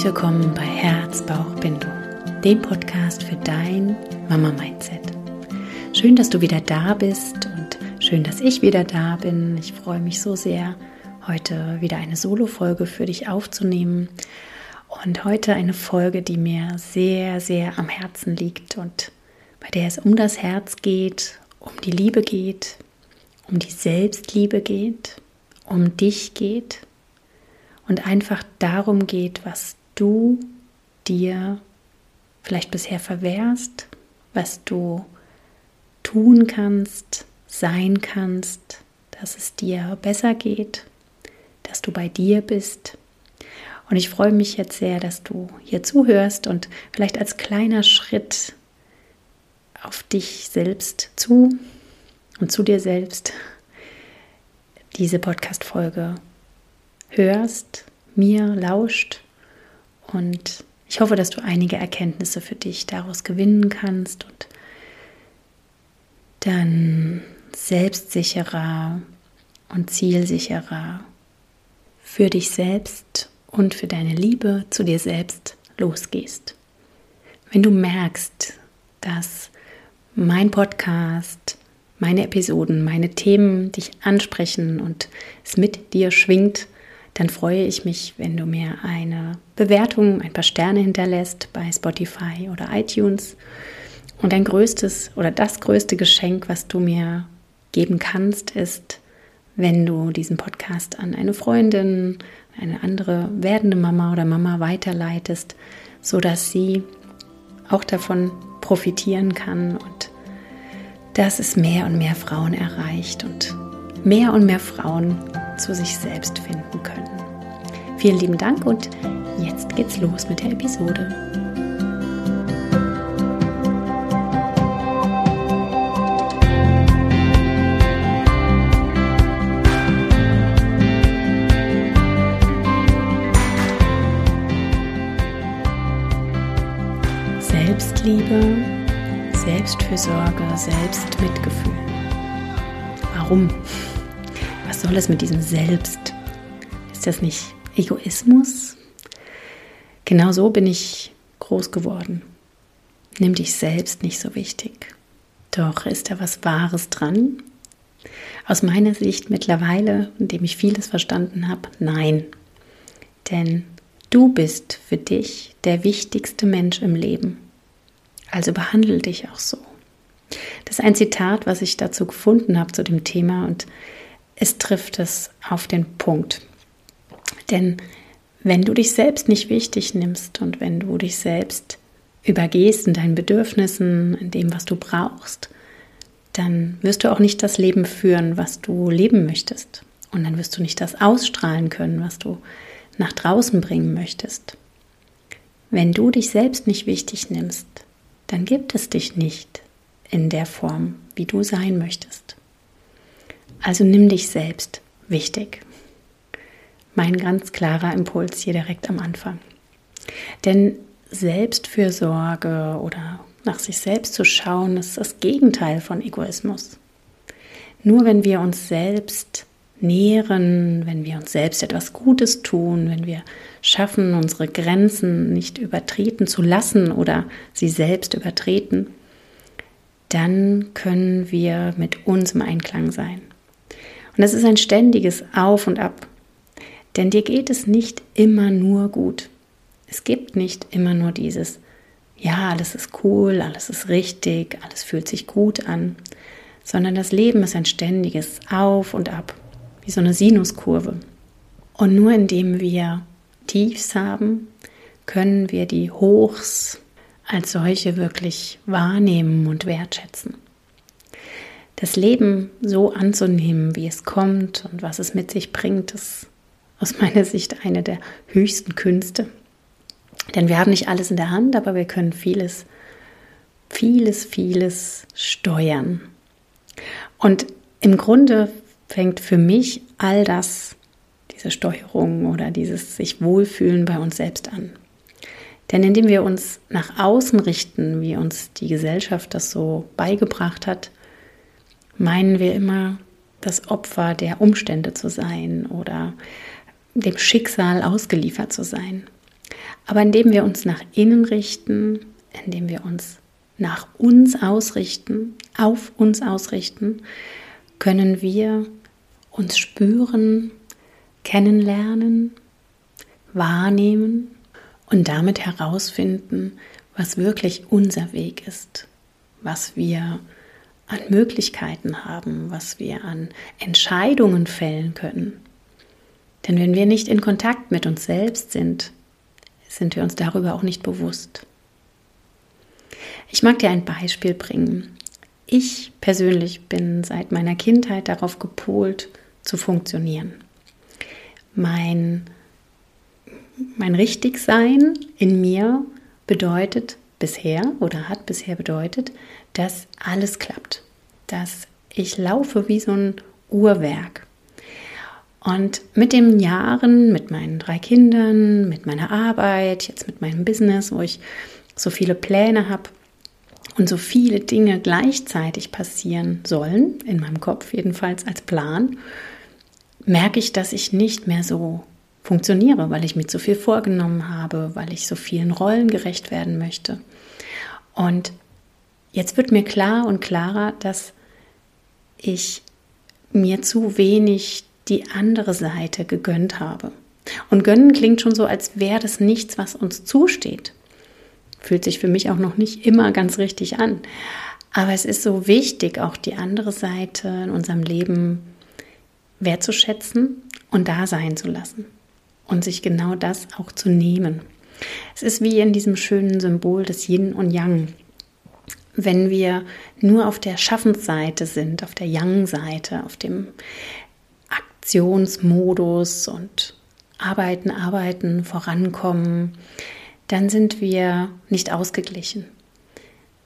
Herzlich willkommen bei Herz-Bauch-Bindung, dem Podcast für dein Mama-Mindset. Schön, dass du wieder da bist und schön, dass ich wieder da bin. Ich freue mich so sehr, heute wieder eine Solo-Folge für dich aufzunehmen. Und heute eine Folge, die mir sehr, sehr am Herzen liegt und bei der es um das Herz geht, um die Liebe geht, um die Selbstliebe geht, um dich geht und einfach darum geht, was du dir vielleicht bisher verwehrst, was du tun kannst, sein kannst, dass es dir besser geht, dass du bei dir bist. Und ich freue mich jetzt sehr, dass du hier zuhörst und vielleicht als kleiner Schritt auf dich selbst zu und zu dir selbst diese Podcast-Folge hörst, mir lauscht und ich hoffe, dass du einige Erkenntnisse für dich daraus gewinnen kannst und dann selbstsicherer und zielsicherer für dich selbst und für deine Liebe zu dir selbst losgehst. Wenn du merkst, dass mein Podcast meine Episoden, meine Themen dich ansprechen und es mit dir schwingt, dann freue ich mich, wenn du mir eine Bewertung, ein paar Sterne hinterlässt bei Spotify oder iTunes. Und dein größtes oder das größte Geschenk, was du mir geben kannst, ist, wenn du diesen Podcast an eine Freundin, eine andere werdende Mama oder Mama weiterleitest, sodass sie auch davon profitieren kann und dass es mehr und mehr Frauen erreicht und mehr und mehr Frauen zu sich selbst finden können. Vielen lieben Dank und jetzt geht's los mit der Episode. Selbstliebe Selbstfürsorge, Selbstmitgefühl. Warum? Soll es mit diesem Selbst? Ist das nicht Egoismus? Genau so bin ich groß geworden. Nimm dich selbst nicht so wichtig. Doch ist da was Wahres dran? Aus meiner Sicht mittlerweile, indem ich vieles verstanden habe, nein. Denn du bist für dich der wichtigste Mensch im Leben. Also behandle dich auch so. Das ist ein Zitat, was ich dazu gefunden habe zu dem Thema und es trifft es auf den Punkt. Denn wenn du dich selbst nicht wichtig nimmst und wenn du dich selbst übergehst in deinen Bedürfnissen, in dem, was du brauchst, dann wirst du auch nicht das Leben führen, was du leben möchtest. Und dann wirst du nicht das ausstrahlen können, was du nach draußen bringen möchtest. Wenn du dich selbst nicht wichtig nimmst, dann gibt es dich nicht in der Form, wie du sein möchtest. Also nimm dich selbst wichtig. Mein ganz klarer Impuls hier direkt am Anfang. Denn Selbstfürsorge oder nach sich selbst zu schauen, ist das Gegenteil von Egoismus. Nur wenn wir uns selbst nähren, wenn wir uns selbst etwas Gutes tun, wenn wir schaffen, unsere Grenzen nicht übertreten zu lassen oder sie selbst übertreten, dann können wir mit uns im Einklang sein. Und das ist ein ständiges Auf und Ab. Denn dir geht es nicht immer nur gut. Es gibt nicht immer nur dieses, ja, alles ist cool, alles ist richtig, alles fühlt sich gut an, sondern das Leben ist ein ständiges Auf und Ab wie so eine Sinuskurve. Und nur indem wir Tiefs haben, können wir die Hochs als solche wirklich wahrnehmen und wertschätzen. Das Leben so anzunehmen, wie es kommt und was es mit sich bringt, ist aus meiner Sicht eine der höchsten Künste. Denn wir haben nicht alles in der Hand, aber wir können vieles, vieles, vieles steuern. Und im Grunde fängt für mich all das, diese Steuerung oder dieses sich wohlfühlen bei uns selbst an. Denn indem wir uns nach außen richten, wie uns die Gesellschaft das so beigebracht hat, meinen wir immer, das Opfer der Umstände zu sein oder dem Schicksal ausgeliefert zu sein. Aber indem wir uns nach innen richten, indem wir uns nach uns ausrichten, auf uns ausrichten, können wir uns spüren, kennenlernen, wahrnehmen und damit herausfinden, was wirklich unser Weg ist, was wir an Möglichkeiten haben, was wir an Entscheidungen fällen können. Denn wenn wir nicht in Kontakt mit uns selbst sind, sind wir uns darüber auch nicht bewusst. Ich mag dir ein Beispiel bringen. Ich persönlich bin seit meiner Kindheit darauf gepolt, zu funktionieren. Mein, mein Richtigsein in mir bedeutet bisher oder hat bisher bedeutet, dass alles klappt, dass ich laufe wie so ein Uhrwerk. Und mit den Jahren, mit meinen drei Kindern, mit meiner Arbeit, jetzt mit meinem Business, wo ich so viele Pläne habe und so viele Dinge gleichzeitig passieren sollen, in meinem Kopf jedenfalls als Plan, merke ich, dass ich nicht mehr so funktioniere, weil ich mir zu viel vorgenommen habe, weil ich so vielen Rollen gerecht werden möchte. Und jetzt wird mir klar und klarer, dass ich mir zu wenig die andere Seite gegönnt habe. Und gönnen klingt schon so, als wäre das nichts, was uns zusteht. Fühlt sich für mich auch noch nicht immer ganz richtig an. Aber es ist so wichtig, auch die andere Seite in unserem Leben wertzuschätzen und da sein zu lassen. Und sich genau das auch zu nehmen. Es ist wie in diesem schönen Symbol des Yin und Yang. Wenn wir nur auf der Schaffensseite sind, auf der Yang-Seite, auf dem Aktionsmodus und arbeiten, arbeiten, vorankommen, dann sind wir nicht ausgeglichen.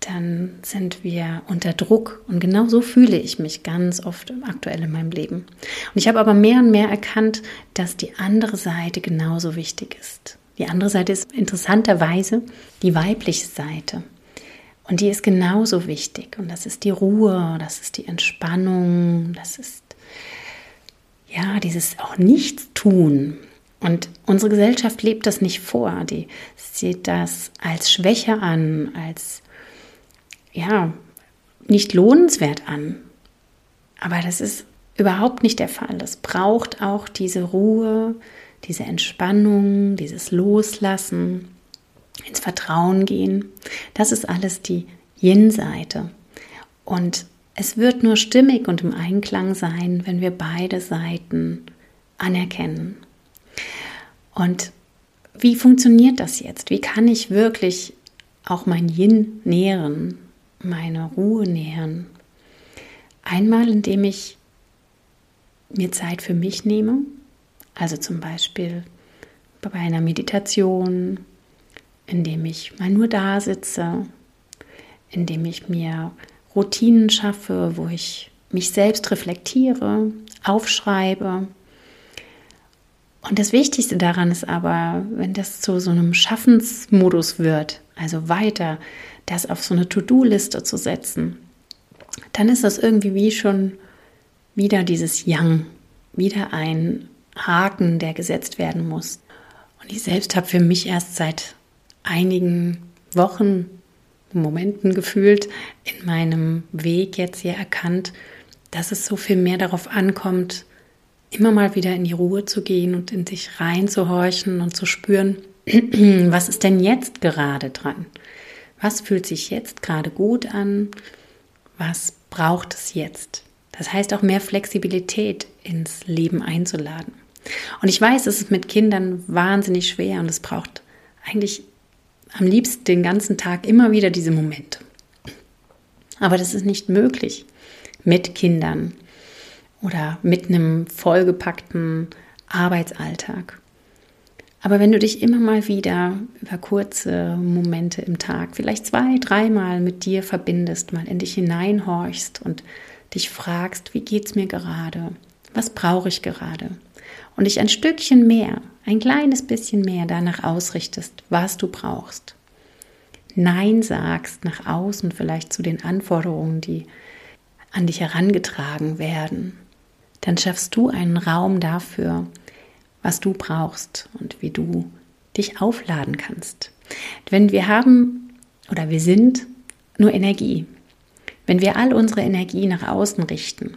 Dann sind wir unter Druck. Und genau so fühle ich mich ganz oft aktuell in meinem Leben. Und ich habe aber mehr und mehr erkannt, dass die andere Seite genauso wichtig ist. Die andere Seite ist interessanterweise die weibliche Seite. Und die ist genauso wichtig. Und das ist die Ruhe, das ist die Entspannung, das ist ja dieses auch nichts tun. Und unsere Gesellschaft lebt das nicht vor. Die sieht das als Schwäche an, als ja, nicht lohnenswert an. Aber das ist überhaupt nicht der Fall. Es braucht auch diese Ruhe, diese Entspannung, dieses Loslassen, ins Vertrauen gehen. Das ist alles die Yin-Seite. Und es wird nur stimmig und im Einklang sein, wenn wir beide Seiten anerkennen. Und wie funktioniert das jetzt? Wie kann ich wirklich auch mein Yin nähren, meine Ruhe nähren? Einmal, indem ich mir Zeit für mich nehme, also zum Beispiel bei einer Meditation, indem ich mal nur da sitze, indem ich mir Routinen schaffe, wo ich mich selbst reflektiere, aufschreibe, und das Wichtigste daran ist aber, wenn das zu so einem Schaffensmodus wird, also weiter das auf so eine To-Do-Liste zu setzen, dann ist das irgendwie wie schon wieder dieses Yang, wieder ein Haken, der gesetzt werden muss. Und ich selbst habe für mich erst seit einigen Wochen, Momenten gefühlt, in meinem Weg jetzt hier erkannt, dass es so viel mehr darauf ankommt, immer mal wieder in die Ruhe zu gehen und in sich reinzuhorchen und zu spüren, was ist denn jetzt gerade dran? Was fühlt sich jetzt gerade gut an? Was braucht es jetzt? Das heißt auch mehr Flexibilität ins Leben einzuladen. Und ich weiß, es ist mit Kindern wahnsinnig schwer und es braucht eigentlich am liebsten den ganzen Tag immer wieder diese Momente. Aber das ist nicht möglich mit Kindern oder mit einem vollgepackten Arbeitsalltag. Aber wenn du dich immer mal wieder über kurze Momente im Tag, vielleicht zwei, dreimal mit dir verbindest, mal in dich hineinhorchst und dich fragst, wie geht's mir gerade? Was brauche ich gerade? Und dich ein Stückchen mehr, ein kleines bisschen mehr danach ausrichtest, was du brauchst. Nein sagst nach außen vielleicht zu den Anforderungen, die an dich herangetragen werden dann schaffst du einen Raum dafür, was du brauchst und wie du dich aufladen kannst. Wenn wir haben oder wir sind nur Energie, wenn wir all unsere Energie nach außen richten,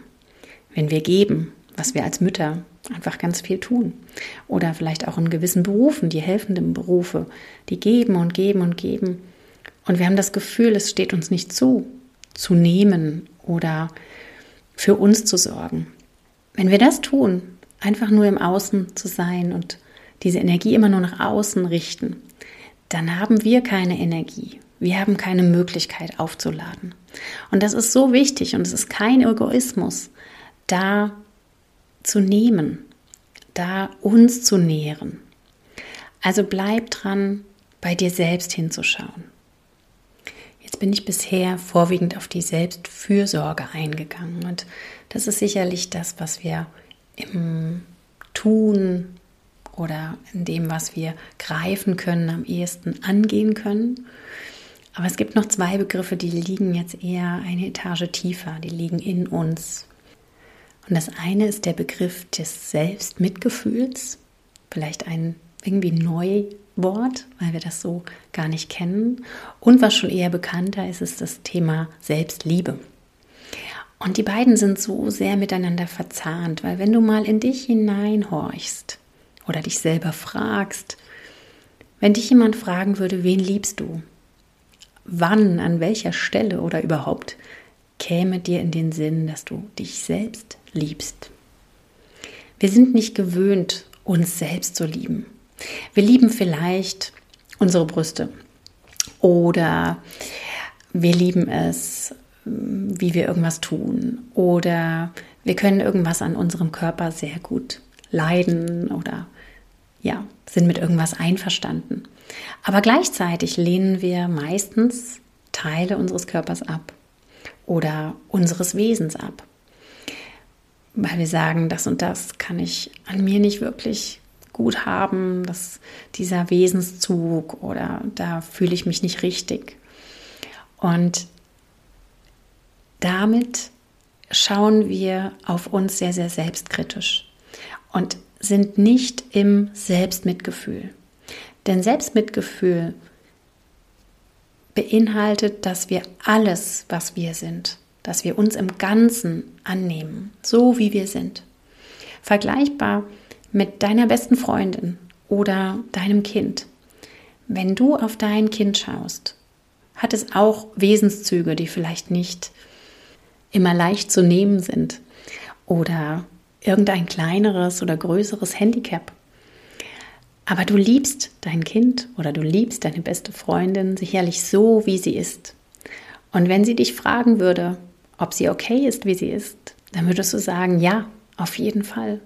wenn wir geben, was wir als Mütter einfach ganz viel tun. Oder vielleicht auch in gewissen Berufen, die helfenden Berufe, die geben und geben und geben. Und wir haben das Gefühl, es steht uns nicht zu, zu nehmen oder für uns zu sorgen. Wenn wir das tun, einfach nur im Außen zu sein und diese Energie immer nur nach außen richten, dann haben wir keine Energie. Wir haben keine Möglichkeit aufzuladen. Und das ist so wichtig und es ist kein Egoismus, da zu nehmen, da uns zu nähren. Also bleib dran, bei dir selbst hinzuschauen. Jetzt bin ich bisher vorwiegend auf die Selbstfürsorge eingegangen und das ist sicherlich das, was wir im Tun oder in dem, was wir greifen können, am ehesten angehen können. Aber es gibt noch zwei Begriffe, die liegen jetzt eher eine Etage tiefer, die liegen in uns. Und das eine ist der Begriff des Selbstmitgefühls, vielleicht ein irgendwie Neuwort, weil wir das so gar nicht kennen. Und was schon eher bekannter ist, ist das Thema Selbstliebe. Und die beiden sind so sehr miteinander verzahnt, weil wenn du mal in dich hineinhorchst oder dich selber fragst, wenn dich jemand fragen würde, wen liebst du? Wann, an welcher Stelle oder überhaupt käme dir in den Sinn, dass du dich selbst liebst? Wir sind nicht gewöhnt, uns selbst zu lieben. Wir lieben vielleicht unsere Brüste oder wir lieben es, wie wir irgendwas tun oder wir können irgendwas an unserem Körper sehr gut leiden oder ja, sind mit irgendwas einverstanden. Aber gleichzeitig lehnen wir meistens Teile unseres Körpers ab oder unseres Wesens ab. Weil wir sagen, das und das kann ich an mir nicht wirklich gut haben, dass dieser Wesenszug oder da fühle ich mich nicht richtig. Und damit schauen wir auf uns sehr, sehr selbstkritisch und sind nicht im Selbstmitgefühl. Denn Selbstmitgefühl beinhaltet, dass wir alles, was wir sind, dass wir uns im Ganzen annehmen, so wie wir sind. Vergleichbar mit deiner besten Freundin oder deinem Kind. Wenn du auf dein Kind schaust, hat es auch Wesenszüge, die vielleicht nicht immer leicht zu nehmen sind oder irgendein kleineres oder größeres Handicap. Aber du liebst dein Kind oder du liebst deine beste Freundin sicherlich so, wie sie ist. Und wenn sie dich fragen würde, ob sie okay ist, wie sie ist, dann würdest du sagen, ja, auf jeden Fall.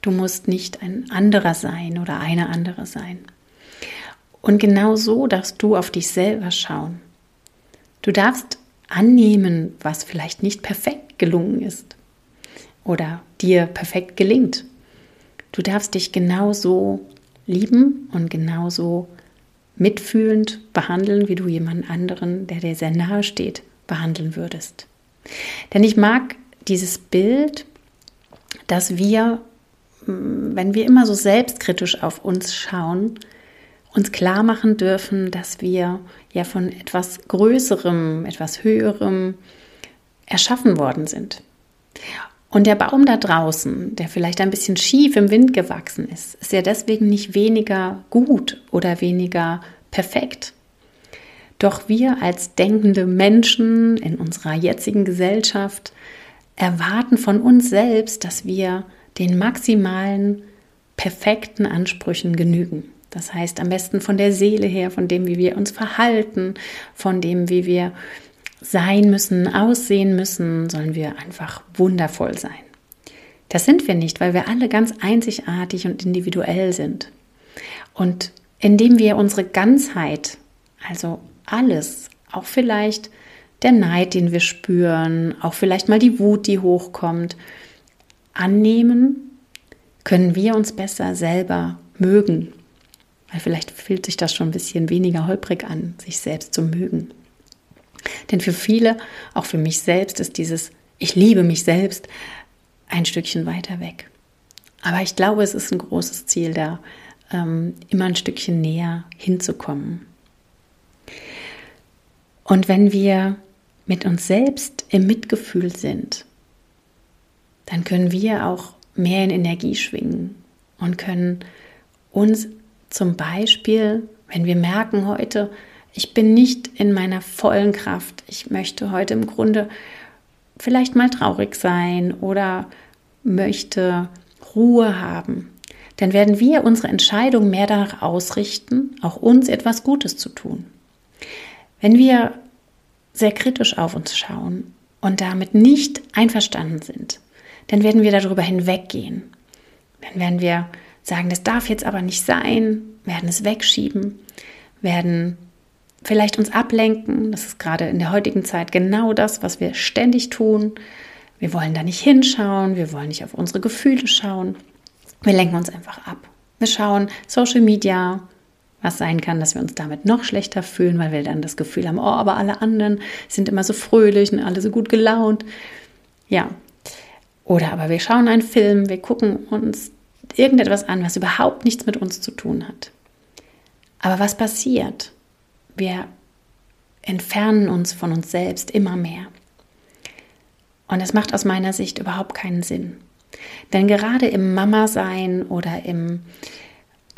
Du musst nicht ein anderer sein oder eine andere sein. Und genau so darfst du auf dich selber schauen. Du darfst annehmen, was vielleicht nicht perfekt gelungen ist oder dir perfekt gelingt. Du darfst dich genauso lieben und genauso mitfühlend behandeln, wie du jemanden anderen, der dir sehr nahe steht, behandeln würdest. Denn ich mag dieses Bild, dass wir, mm, wenn wir immer so selbstkritisch auf uns schauen, uns klar machen dürfen, dass wir ja von etwas Größerem, etwas Höherem erschaffen worden sind. Und der Baum da draußen, der vielleicht ein bisschen schief im Wind gewachsen ist, ist ja deswegen nicht weniger gut oder weniger perfekt. Doch wir als denkende Menschen in unserer jetzigen Gesellschaft erwarten von uns selbst, dass wir den maximalen, perfekten Ansprüchen genügen. Das heißt, am besten von der Seele her, von dem, wie wir uns verhalten, von dem, wie wir sein müssen, aussehen müssen, sollen wir einfach wundervoll sein. Das sind wir nicht, weil wir alle ganz einzigartig und individuell sind. Und indem wir unsere Ganzheit, also alles, auch vielleicht der Neid, den wir spüren, auch vielleicht mal die Wut, die hochkommt, annehmen, können wir uns besser selber mögen weil vielleicht fühlt sich das schon ein bisschen weniger holprig an, sich selbst zu mögen. Denn für viele, auch für mich selbst, ist dieses Ich liebe mich selbst ein Stückchen weiter weg. Aber ich glaube, es ist ein großes Ziel, da ähm, immer ein Stückchen näher hinzukommen. Und wenn wir mit uns selbst im Mitgefühl sind, dann können wir auch mehr in Energie schwingen und können uns zum Beispiel, wenn wir merken heute, ich bin nicht in meiner vollen Kraft, ich möchte heute im Grunde vielleicht mal traurig sein oder möchte Ruhe haben, dann werden wir unsere Entscheidung mehr danach ausrichten, auch uns etwas Gutes zu tun. Wenn wir sehr kritisch auf uns schauen und damit nicht einverstanden sind, dann werden wir darüber hinweggehen. Dann werden wir sagen, das darf jetzt aber nicht sein, werden es wegschieben, werden vielleicht uns ablenken. Das ist gerade in der heutigen Zeit genau das, was wir ständig tun. Wir wollen da nicht hinschauen, wir wollen nicht auf unsere Gefühle schauen. Wir lenken uns einfach ab. Wir schauen Social Media, was sein kann, dass wir uns damit noch schlechter fühlen, weil wir dann das Gefühl haben, oh, aber alle anderen sind immer so fröhlich und alle so gut gelaunt. Ja. Oder aber wir schauen einen Film, wir gucken uns irgendetwas an, was überhaupt nichts mit uns zu tun hat. Aber was passiert? Wir entfernen uns von uns selbst immer mehr. Und das macht aus meiner Sicht überhaupt keinen Sinn. Denn gerade im Mama-Sein oder im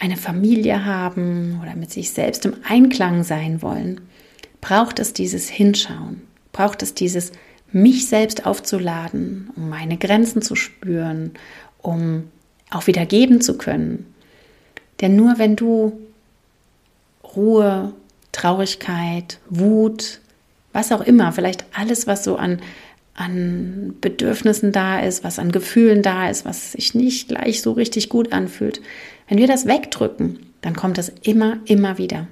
eine Familie haben oder mit sich selbst im Einklang sein wollen, braucht es dieses Hinschauen, braucht es dieses mich selbst aufzuladen, um meine Grenzen zu spüren, um auch wieder geben zu können. Denn nur wenn du Ruhe, Traurigkeit, Wut, was auch immer, vielleicht alles, was so an an Bedürfnissen da ist, was an Gefühlen da ist, was sich nicht gleich so richtig gut anfühlt, wenn wir das wegdrücken, dann kommt das immer, immer wieder.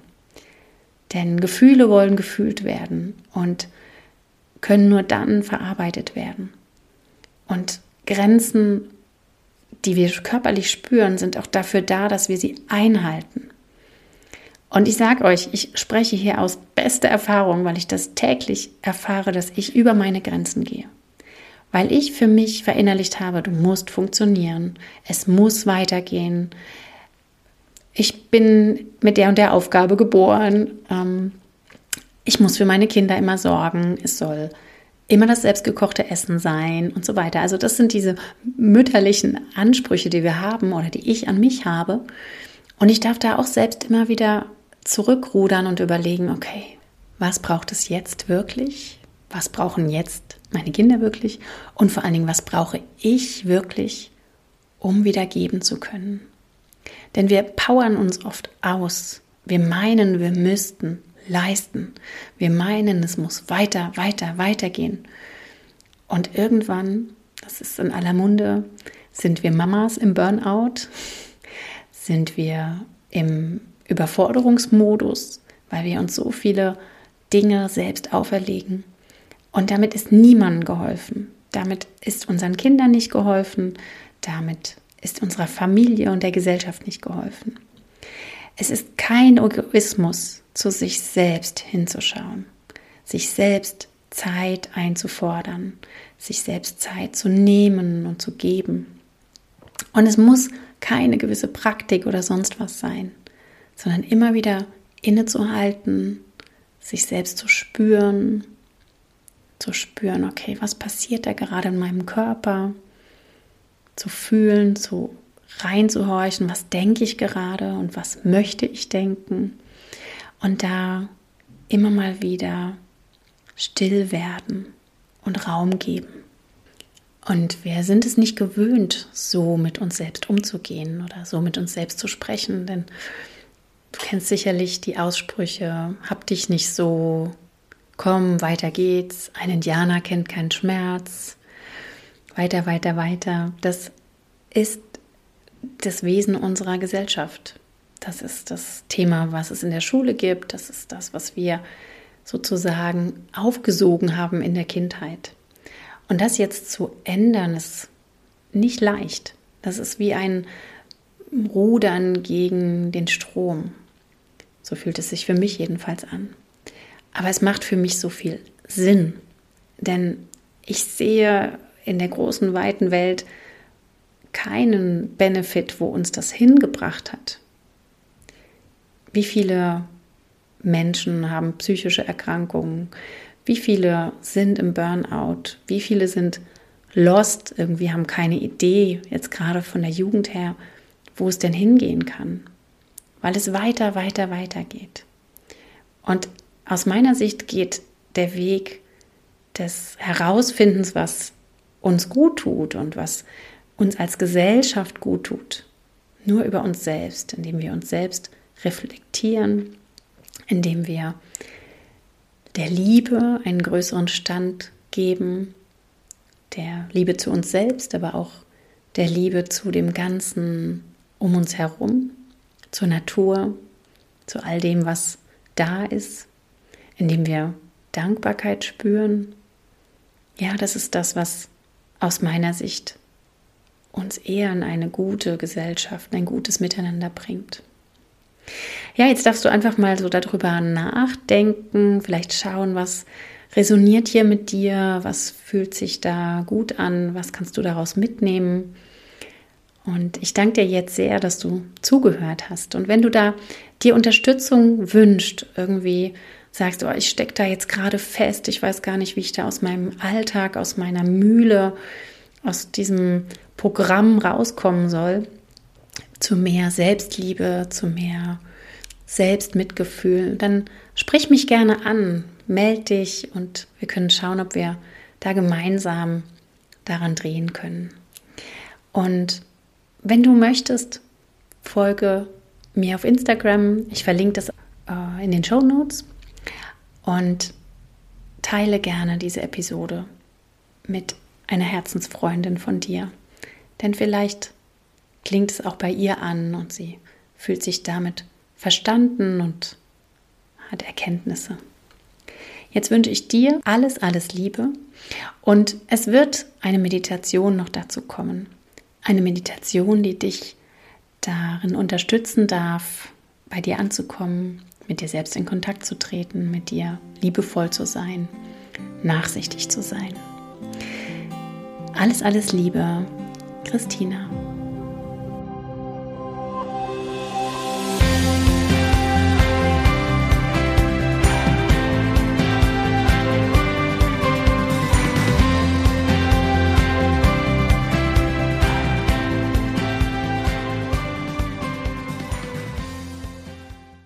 Denn Gefühle wollen gefühlt werden und können nur dann verarbeitet werden. Und Grenzen, die wir körperlich spüren, sind auch dafür da, dass wir sie einhalten. Und ich sage euch, ich spreche hier aus bester Erfahrung, weil ich das täglich erfahre, dass ich über meine Grenzen gehe. Weil ich für mich verinnerlicht habe, du musst funktionieren, es muss weitergehen. Ich bin mit der und der Aufgabe geboren. Ähm, ich muss für meine Kinder immer sorgen. Es soll immer das selbstgekochte Essen sein und so weiter. Also das sind diese mütterlichen Ansprüche, die wir haben oder die ich an mich habe. Und ich darf da auch selbst immer wieder zurückrudern und überlegen, okay, was braucht es jetzt wirklich? Was brauchen jetzt meine Kinder wirklich? Und vor allen Dingen, was brauche ich wirklich, um wieder geben zu können? Denn wir powern uns oft aus. Wir meinen, wir müssten leisten. Wir meinen, es muss weiter, weiter, weitergehen. Und irgendwann, das ist in aller Munde, sind wir Mamas im Burnout, sind wir im Überforderungsmodus, weil wir uns so viele Dinge selbst auferlegen. Und damit ist niemandem geholfen. Damit ist unseren Kindern nicht geholfen. Damit ist unserer Familie und der Gesellschaft nicht geholfen. Es ist kein Egoismus, zu sich selbst hinzuschauen, sich selbst Zeit einzufordern, sich selbst Zeit zu nehmen und zu geben. Und es muss keine gewisse Praktik oder sonst was sein sondern immer wieder innezuhalten, sich selbst zu spüren, zu spüren, okay, was passiert da gerade in meinem Körper, zu fühlen, zu reinzuhorchen, was denke ich gerade und was möchte ich denken. Und da immer mal wieder still werden und Raum geben. Und wir sind es nicht gewöhnt, so mit uns selbst umzugehen oder so mit uns selbst zu sprechen, denn Du kennst sicherlich die Aussprüche, hab dich nicht so, komm, weiter geht's, ein Indianer kennt keinen Schmerz, weiter, weiter, weiter. Das ist das Wesen unserer Gesellschaft. Das ist das Thema, was es in der Schule gibt. Das ist das, was wir sozusagen aufgesogen haben in der Kindheit. Und das jetzt zu ändern, ist nicht leicht. Das ist wie ein Rudern gegen den Strom. So fühlt es sich für mich jedenfalls an. Aber es macht für mich so viel Sinn, denn ich sehe in der großen, weiten Welt keinen Benefit, wo uns das hingebracht hat. Wie viele Menschen haben psychische Erkrankungen? Wie viele sind im Burnout? Wie viele sind lost, irgendwie haben keine Idee, jetzt gerade von der Jugend her, wo es denn hingehen kann? Weil es weiter, weiter, weiter geht. Und aus meiner Sicht geht der Weg des Herausfindens, was uns gut tut und was uns als Gesellschaft gut tut, nur über uns selbst, indem wir uns selbst reflektieren, indem wir der Liebe einen größeren Stand geben, der Liebe zu uns selbst, aber auch der Liebe zu dem Ganzen um uns herum, zur Natur, zu all dem, was da ist, indem wir Dankbarkeit spüren. Ja, das ist das, was aus meiner Sicht uns eher in eine gute Gesellschaft, ein gutes Miteinander bringt. Ja, jetzt darfst du einfach mal so darüber nachdenken, vielleicht schauen, was resoniert hier mit dir, was fühlt sich da gut an, was kannst du daraus mitnehmen. Und ich danke dir jetzt sehr, dass du zugehört hast. Und wenn du da dir Unterstützung wünscht, irgendwie sagst, oh, ich stecke da jetzt gerade fest, ich weiß gar nicht, wie ich da aus meinem Alltag, aus meiner Mühle, aus diesem Programm rauskommen soll, zu mehr Selbstliebe, zu mehr Selbstmitgefühl, dann sprich mich gerne an, melde dich und wir können schauen, ob wir da gemeinsam daran drehen können. Und wenn du möchtest, folge mir auf Instagram. Ich verlinke das äh, in den Show Notes und teile gerne diese Episode mit einer Herzensfreundin von dir. Denn vielleicht klingt es auch bei ihr an und sie fühlt sich damit verstanden und hat Erkenntnisse. Jetzt wünsche ich dir alles, alles Liebe und es wird eine Meditation noch dazu kommen. Eine Meditation, die dich darin unterstützen darf, bei dir anzukommen, mit dir selbst in Kontakt zu treten, mit dir liebevoll zu sein, nachsichtig zu sein. Alles, alles Liebe, Christina.